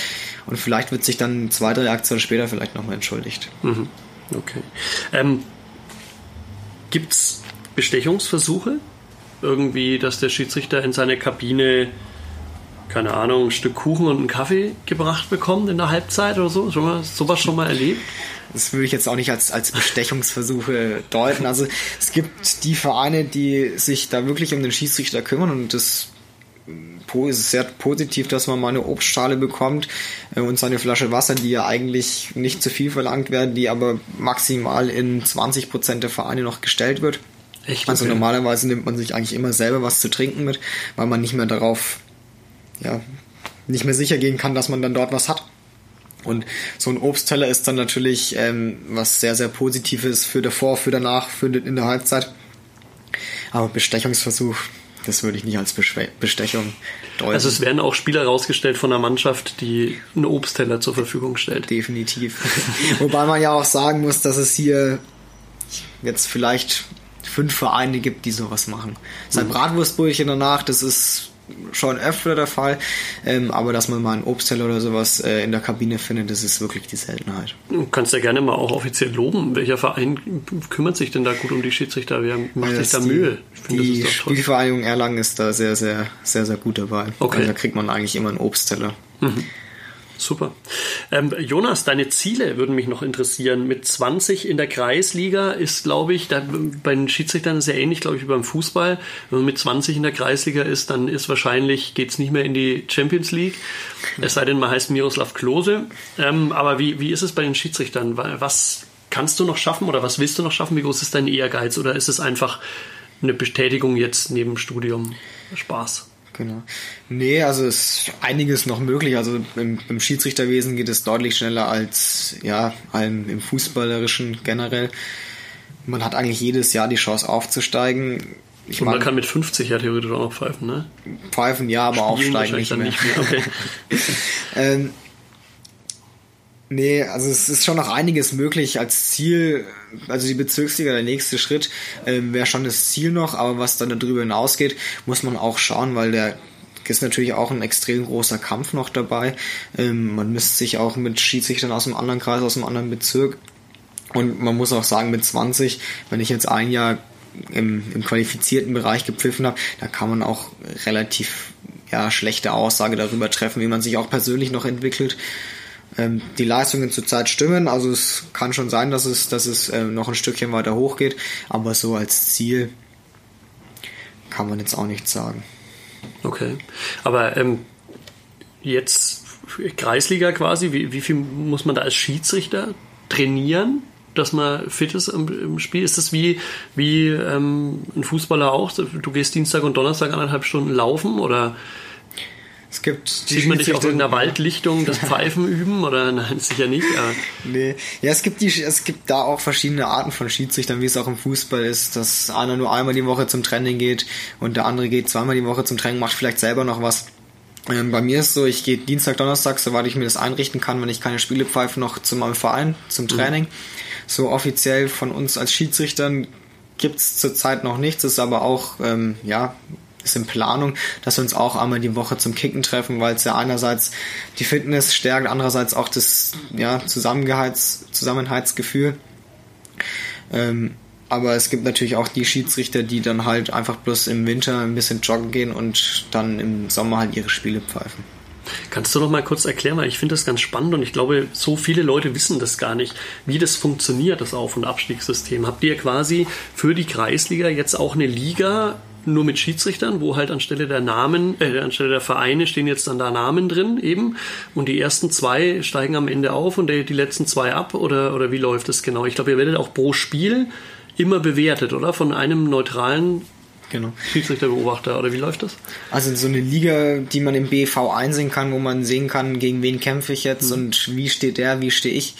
Und vielleicht wird sich dann zwei, drei Aktionen später vielleicht nochmal entschuldigt. Mhm. Okay. Ähm, gibt's Bestechungsversuche? Irgendwie, dass der Schiedsrichter in seine Kabine keine Ahnung, ein Stück Kuchen und einen Kaffee gebracht bekommen in der Halbzeit oder so? Schon mal, sowas schon mal erlebt? Das würde ich jetzt auch nicht als, als Bestechungsversuche deuten. Also es gibt die Vereine, die sich da wirklich um den Schiedsrichter kümmern und das sehr positiv, dass man mal eine Obstschale bekommt äh, und seine Flasche Wasser, die ja eigentlich nicht zu viel verlangt werden, die aber maximal in 20% der Vereine noch gestellt wird. Echt? Also normalerweise nimmt man sich eigentlich immer selber was zu trinken mit, weil man nicht mehr darauf ja, nicht mehr sicher gehen kann, dass man dann dort was hat. Und so ein Obstteller ist dann natürlich ähm, was sehr, sehr Positives für davor, für danach, für in der Halbzeit. Aber Bestechungsversuch, das würde ich nicht als Bestechung deuten. Also es werden auch Spieler rausgestellt von der Mannschaft, die einen Obstteller zur Verfügung stellt. Definitiv. Wobei man ja auch sagen muss, dass es hier jetzt vielleicht fünf Vereine gibt, die sowas machen. Sein mhm. Bratwurstbrötchen danach, das ist schon öfter der Fall, ähm, aber dass man mal einen Obstteller oder sowas äh, in der Kabine findet, das ist wirklich die Seltenheit. Du kannst ja gerne mal auch offiziell loben. Welcher Verein kümmert sich denn da gut um die Schiedsrichter? Wer macht sich da Mühe? Finde, die Spielvereinigung Erlangen ist da sehr, sehr, sehr, sehr gut dabei. Okay. Also da kriegt man eigentlich immer einen Obstteller. Mhm. Super. Ähm, Jonas, deine Ziele würden mich noch interessieren. Mit 20 in der Kreisliga ist, glaube ich, da, bei den Schiedsrichtern sehr ähnlich, glaube ich, wie beim Fußball. Wenn man mit 20 in der Kreisliga ist, dann ist wahrscheinlich, geht es nicht mehr in die Champions League. Es sei denn, man heißt Miroslav Klose. Ähm, aber wie, wie ist es bei den Schiedsrichtern? Was kannst du noch schaffen oder was willst du noch schaffen? Wie groß ist dein Ehrgeiz? Oder ist es einfach eine Bestätigung jetzt neben Studium? Spaß? Genau. Nee, also ist einiges noch möglich. Also im, im Schiedsrichterwesen geht es deutlich schneller als ja, allem im Fußballerischen generell. Man hat eigentlich jedes Jahr die Chance aufzusteigen. Ich Und man kann mit 50 ja theoretisch auch noch pfeifen, ne? Pfeifen ja, aber Spielen aufsteigen nicht mehr. nicht mehr. Okay. ähm, Nee, also es ist schon noch einiges möglich als Ziel. Also die Bezirksliga, der nächste Schritt, äh, wäre schon das Ziel noch, aber was dann darüber hinausgeht, muss man auch schauen, weil der ist natürlich auch ein extrem großer Kampf noch dabei. Ähm, man misst sich auch mit Schiedsrichtern aus einem anderen Kreis, aus einem anderen Bezirk. Und man muss auch sagen, mit 20, wenn ich jetzt ein Jahr im, im qualifizierten Bereich gepfiffen habe, da kann man auch relativ ja, schlechte Aussage darüber treffen, wie man sich auch persönlich noch entwickelt ähm, die Leistungen zurzeit stimmen. Also es kann schon sein, dass es, dass es äh, noch ein Stückchen weiter hochgeht, aber so als Ziel kann man jetzt auch nichts sagen. Okay. Aber ähm, jetzt Kreisliga quasi, wie, wie viel muss man da als Schiedsrichter trainieren? dass man fit ist im, Spiel? Ist das wie, wie ähm, ein Fußballer auch? Du gehst Dienstag und Donnerstag anderthalb Stunden laufen oder es gibt Sieht man dich auch in der Waldlichtung das Pfeifen üben oder nein, sicher nicht. Aber. Nee. Ja, es gibt die, es gibt da auch verschiedene Arten von Schiedsrichtern, wie es auch im Fußball ist, dass einer nur einmal die Woche zum Training geht und der andere geht zweimal die Woche zum Training, macht vielleicht selber noch was. Ähm, bei mir ist so, ich gehe Dienstag, Donnerstag, soweit ich mir das einrichten kann, wenn ich keine Spiele pfeife, noch zu meinem Verein, zum mhm. Training. Mhm. So offiziell von uns als Schiedsrichtern gibt's zurzeit noch nichts, ist aber auch, ähm, ja, ist in Planung, dass wir uns auch einmal die Woche zum Kicken treffen, weil es ja einerseits die Fitness stärkt, andererseits auch das ja, Zusammenhaltsgefühl. Ähm, aber es gibt natürlich auch die Schiedsrichter, die dann halt einfach bloß im Winter ein bisschen joggen gehen und dann im Sommer halt ihre Spiele pfeifen. Kannst du noch mal kurz erklären, weil ich finde das ganz spannend und ich glaube, so viele Leute wissen das gar nicht, wie das funktioniert, das Auf- und Abstiegssystem. Habt ihr quasi für die Kreisliga jetzt auch eine Liga nur mit Schiedsrichtern, wo halt anstelle der Namen, äh, anstelle der Vereine stehen jetzt dann da Namen drin eben und die ersten zwei steigen am Ende auf und die, die letzten zwei ab oder, oder wie läuft das genau? Ich glaube, ihr werdet auch pro Spiel immer bewertet, oder? Von einem neutralen genau. Schiedsrichterbeobachter oder wie läuft das? Also so eine Liga, die man im BV einsehen kann, wo man sehen kann, gegen wen kämpfe ich jetzt mhm. und wie steht der, wie stehe ich.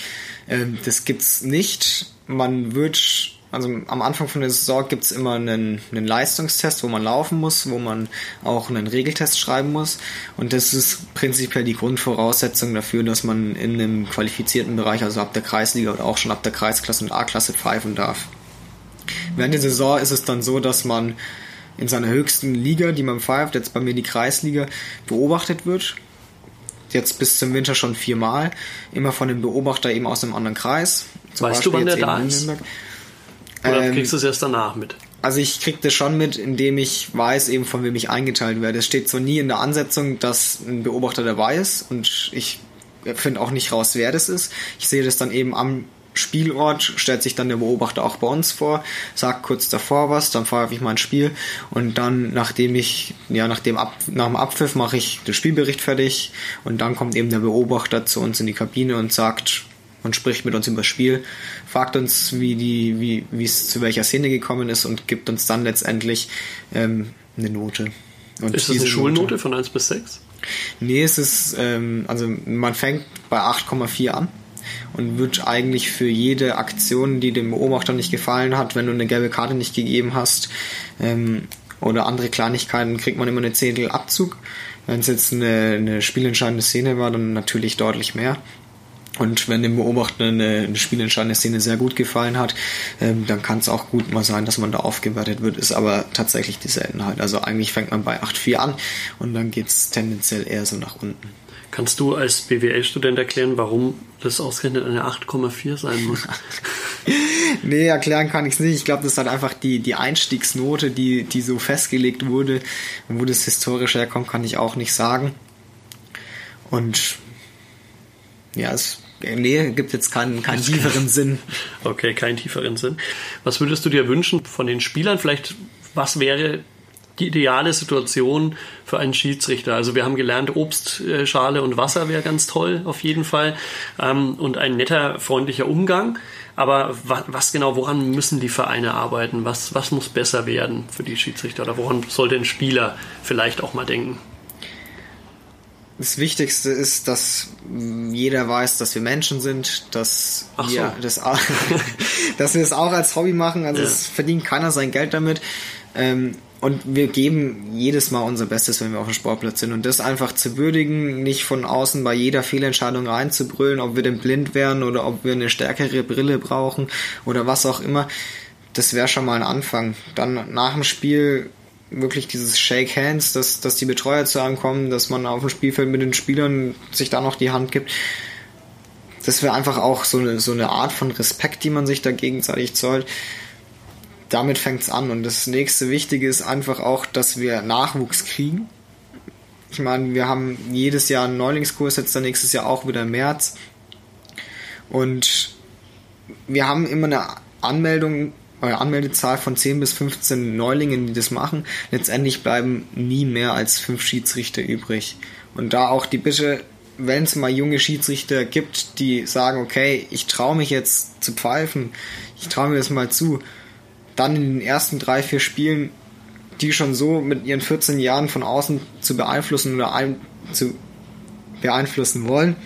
Ähm, das gibt's nicht. Man wird also am Anfang von der Saison gibt's immer einen, einen Leistungstest, wo man laufen muss, wo man auch einen Regeltest schreiben muss. Und das ist prinzipiell die Grundvoraussetzung dafür, dass man in einem qualifizierten Bereich, also ab der Kreisliga oder auch schon ab der Kreisklasse und A-Klasse pfeifen darf. Während der Saison ist es dann so, dass man in seiner höchsten Liga, die man pfeift, jetzt bei mir die Kreisliga, beobachtet wird. Jetzt bis zum Winter schon viermal. Immer von dem Beobachter eben aus einem anderen Kreis. Zum weißt Beispiel du, wann der da ist? Nürnberg. Oder ähm, kriegst du es erst danach mit? Also ich krieg das schon mit, indem ich weiß, eben von wem ich eingeteilt werde. Es steht so nie in der Ansetzung, dass ein Beobachter dabei ist und ich finde auch nicht raus, wer das ist. Ich sehe das dann eben am Spielort, stellt sich dann der Beobachter auch bei uns vor, sagt kurz davor was, dann fahre ich mein Spiel und dann, nachdem ich, ja, nach dem, Ab, nach dem Abpfiff mache ich den Spielbericht fertig und dann kommt eben der Beobachter zu uns in die Kabine und sagt, und spricht mit uns über das Spiel, fragt uns, wie die, wie, wie es zu welcher Szene gekommen ist und gibt uns dann letztendlich ähm, eine Note. Und ist das eine Schulnote Note, von 1 bis 6? Nee, es ist, ähm, also man fängt bei 8,4 an und wird eigentlich für jede Aktion, die dem Beobachter nicht gefallen hat, wenn du eine gelbe Karte nicht gegeben hast ähm, oder andere Kleinigkeiten, kriegt man immer eine Zehntel Abzug. Wenn es jetzt eine, eine spielentscheidende Szene war, dann natürlich deutlich mehr. Und wenn dem Beobachter eine, eine spielentscheidende Szene sehr gut gefallen hat, ähm, dann kann es auch gut mal sein, dass man da aufgewertet wird, ist aber tatsächlich die Seltenheit. Also eigentlich fängt man bei 8,4 an und dann geht es tendenziell eher so nach unten. Kannst du als BWL-Student erklären, warum das ausgerechnet eine 8,4 sein muss? nee, erklären kann ich es nicht. Ich glaube, das ist halt einfach die, die Einstiegsnote, die, die so festgelegt wurde. Wo das historisch herkommt, kann ich auch nicht sagen. Und ja, es Nee, gibt jetzt keinen, keinen tieferen Sinn. Okay, keinen tieferen Sinn. Was würdest du dir wünschen von den Spielern? Vielleicht, was wäre die ideale Situation für einen Schiedsrichter. Also wir haben gelernt, Obstschale und Wasser wäre ganz toll auf jeden Fall ähm, und ein netter, freundlicher Umgang. Aber was, was, genau, woran müssen die Vereine arbeiten? Was, was muss besser werden für die Schiedsrichter oder woran sollte ein Spieler vielleicht auch mal denken? Das Wichtigste ist, dass jeder weiß, dass wir Menschen sind, dass Ach wir so. das, dass wir es auch als Hobby machen. Also ja. es verdient keiner sein Geld damit. Ähm, und wir geben jedes Mal unser Bestes, wenn wir auf dem Sportplatz sind. Und das einfach zu würdigen, nicht von außen bei jeder Fehlentscheidung reinzubrüllen, ob wir denn blind wären oder ob wir eine stärkere Brille brauchen oder was auch immer, das wäre schon mal ein Anfang. Dann nach dem Spiel wirklich dieses Shake Hands, dass, dass die Betreuer zu einem kommen, dass man auf dem Spielfeld mit den Spielern sich da noch die Hand gibt. Das wäre einfach auch so eine, so eine Art von Respekt, die man sich da gegenseitig zollt damit fängt es an. Und das nächste Wichtige ist einfach auch, dass wir Nachwuchs kriegen. Ich meine, wir haben jedes Jahr einen Neulingskurs, jetzt dann nächstes Jahr auch wieder im März. Und wir haben immer eine Anmeldung, Anmeldezahl von 10 bis 15 Neulingen, die das machen. Letztendlich bleiben nie mehr als fünf Schiedsrichter übrig. Und da auch die Bitte, wenn es mal junge Schiedsrichter gibt, die sagen, okay, ich traue mich jetzt zu pfeifen, ich traue mir das mal zu, dann in den ersten drei, vier Spielen die schon so mit ihren 14 Jahren von außen zu beeinflussen oder ein, zu beeinflussen wollen,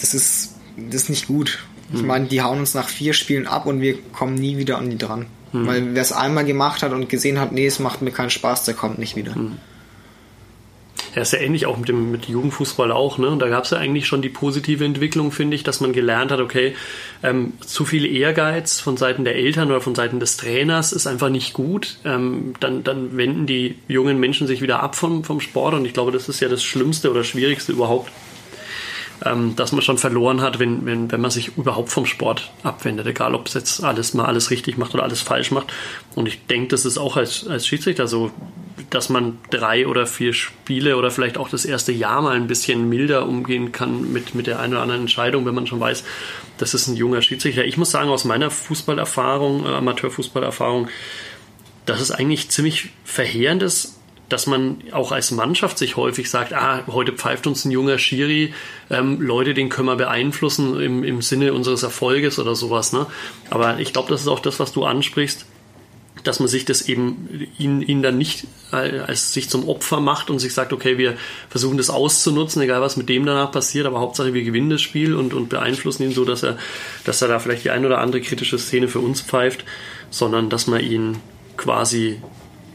das ist, das ist nicht gut. Ich hm. meine, die hauen uns nach vier Spielen ab und wir kommen nie wieder an die dran. Hm. Weil wer es einmal gemacht hat und gesehen hat, nee, es macht mir keinen Spaß, der kommt nicht wieder. Hm. Ja, ist ja ähnlich auch mit dem mit Jugendfußball auch, ne? Und da gab es ja eigentlich schon die positive Entwicklung, finde ich, dass man gelernt hat, okay, ähm, zu viel Ehrgeiz von Seiten der Eltern oder von Seiten des Trainers ist einfach nicht gut. Ähm, dann, dann wenden die jungen Menschen sich wieder ab vom, vom Sport und ich glaube, das ist ja das Schlimmste oder Schwierigste überhaupt, ähm, dass man schon verloren hat, wenn, wenn, wenn man sich überhaupt vom Sport abwendet, egal ob es jetzt alles mal alles richtig macht oder alles falsch macht. Und ich denke, das ist auch als, als Schiedsrichter so, dass man drei oder vier Spiele oder vielleicht auch das erste Jahr mal ein bisschen milder umgehen kann mit, mit der einen oder anderen Entscheidung, wenn man schon weiß, das ist ein junger Schiedsrichter. Ich muss sagen, aus meiner Fußballerfahrung, äh, Amateurfußballerfahrung, dass es eigentlich ziemlich verheerend ist, dass man auch als Mannschaft sich häufig sagt, ah, heute pfeift uns ein junger Schiri, ähm, Leute, den können wir beeinflussen im, im Sinne unseres Erfolges oder sowas. Ne? Aber ich glaube, das ist auch das, was du ansprichst dass man sich das eben, ihn, ihn dann nicht als sich zum Opfer macht und sich sagt, okay, wir versuchen das auszunutzen, egal was mit dem danach passiert, aber Hauptsache wir gewinnen das Spiel und, und beeinflussen ihn so, dass er, dass er da vielleicht die ein oder andere kritische Szene für uns pfeift, sondern dass man ihn quasi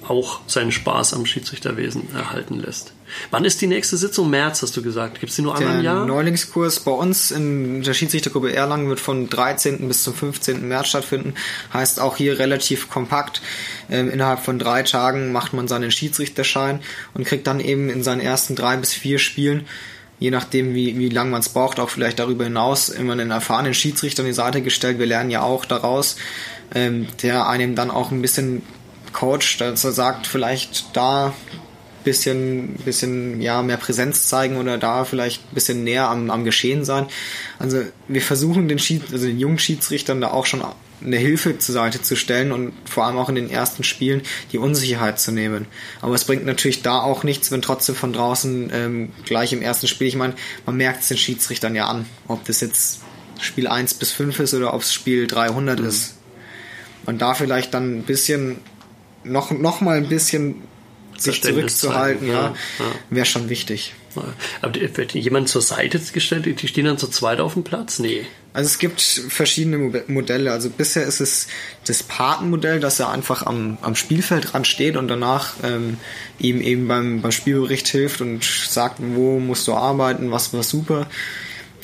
auch seinen Spaß am Schiedsrichterwesen erhalten lässt. Wann ist die nächste Sitzung? März, hast du gesagt. Gibt es die nur einmal im Jahr? Der Neulingskurs bei uns in der Schiedsrichtergruppe Erlangen wird von 13. bis zum 15. März stattfinden. Heißt auch hier relativ kompakt. Ähm, innerhalb von drei Tagen macht man seinen Schiedsrichterschein und kriegt dann eben in seinen ersten drei bis vier Spielen je nachdem, wie, wie lange man es braucht, auch vielleicht darüber hinaus immer einen erfahrenen Schiedsrichter an die Seite gestellt. Wir lernen ja auch daraus, ähm, der einem dann auch ein bisschen Coach, dass er sagt, vielleicht da bisschen, bisschen ja, mehr Präsenz zeigen oder da vielleicht ein bisschen näher am, am Geschehen sein. Also wir versuchen den, Schied, also den jungen Schiedsrichtern da auch schon eine Hilfe zur Seite zu stellen und vor allem auch in den ersten Spielen die Unsicherheit zu nehmen. Aber es bringt natürlich da auch nichts, wenn trotzdem von draußen ähm, gleich im ersten Spiel, ich meine, man merkt es den Schiedsrichtern ja an, ob das jetzt Spiel 1 bis 5 ist oder ob es Spiel 300 mhm. ist. Und da vielleicht dann ein bisschen noch, noch mal ein bisschen sich zurückzuhalten, ja, ja. wäre schon wichtig. Aber wird jemand zur Seite gestellt? Die stehen dann zu zweit auf dem Platz? Nee. Also es gibt verschiedene Modelle. Also bisher ist es das Patenmodell, dass er einfach am, am Spielfeld dran steht und danach ähm, ihm eben beim, beim Spielbericht hilft und sagt, wo musst du arbeiten, was war super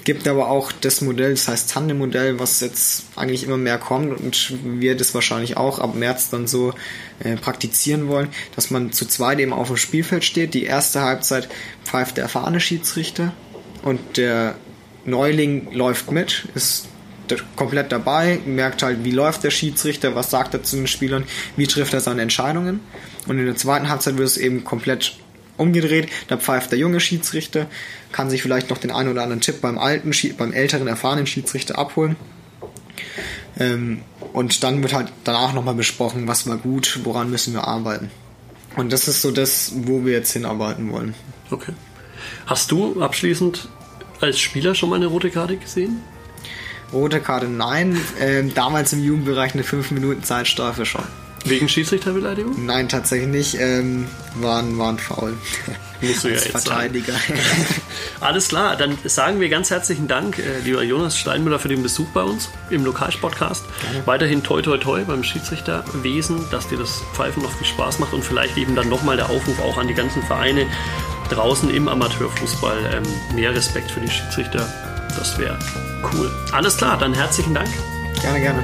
gibt aber auch das Modell, das heißt Tandem-Modell, was jetzt eigentlich immer mehr kommt und wir das wahrscheinlich auch ab März dann so äh, praktizieren wollen, dass man zu zweit eben auf dem Spielfeld steht. Die erste Halbzeit pfeift der erfahrene Schiedsrichter und der Neuling läuft mit, ist komplett dabei, merkt halt, wie läuft der Schiedsrichter, was sagt er zu den Spielern, wie trifft er seine Entscheidungen. Und in der zweiten Halbzeit wird es eben komplett umgedreht. Da pfeift der junge Schiedsrichter, kann sich vielleicht noch den einen oder anderen Tipp beim alten, beim älteren, erfahrenen Schiedsrichter abholen. Ähm, und dann wird halt danach nochmal besprochen, was war gut, woran müssen wir arbeiten. Und das ist so das, wo wir jetzt hinarbeiten wollen. Okay. Hast du abschließend als Spieler schon mal eine rote Karte gesehen? Rote Karte nein. Ähm, damals im Jugendbereich eine 5 Minuten Zeitstrafe schon. Wegen Schiedsrichterbeleidigung? Nein, tatsächlich nicht. Ähm, waren, waren faul. Musst du ja jetzt Verteidiger. Alles klar, dann sagen wir ganz herzlichen Dank, äh, lieber Jonas Steinmüller, für den Besuch bei uns im Lokalsportcast. Weiterhin toi toi toi beim Schiedsrichterwesen, dass dir das Pfeifen noch viel Spaß macht und vielleicht eben dann nochmal der Aufruf auch an die ganzen Vereine draußen im Amateurfußball. Ähm, mehr Respekt für die Schiedsrichter. Das wäre cool. Alles klar, dann herzlichen Dank. Gerne, gerne.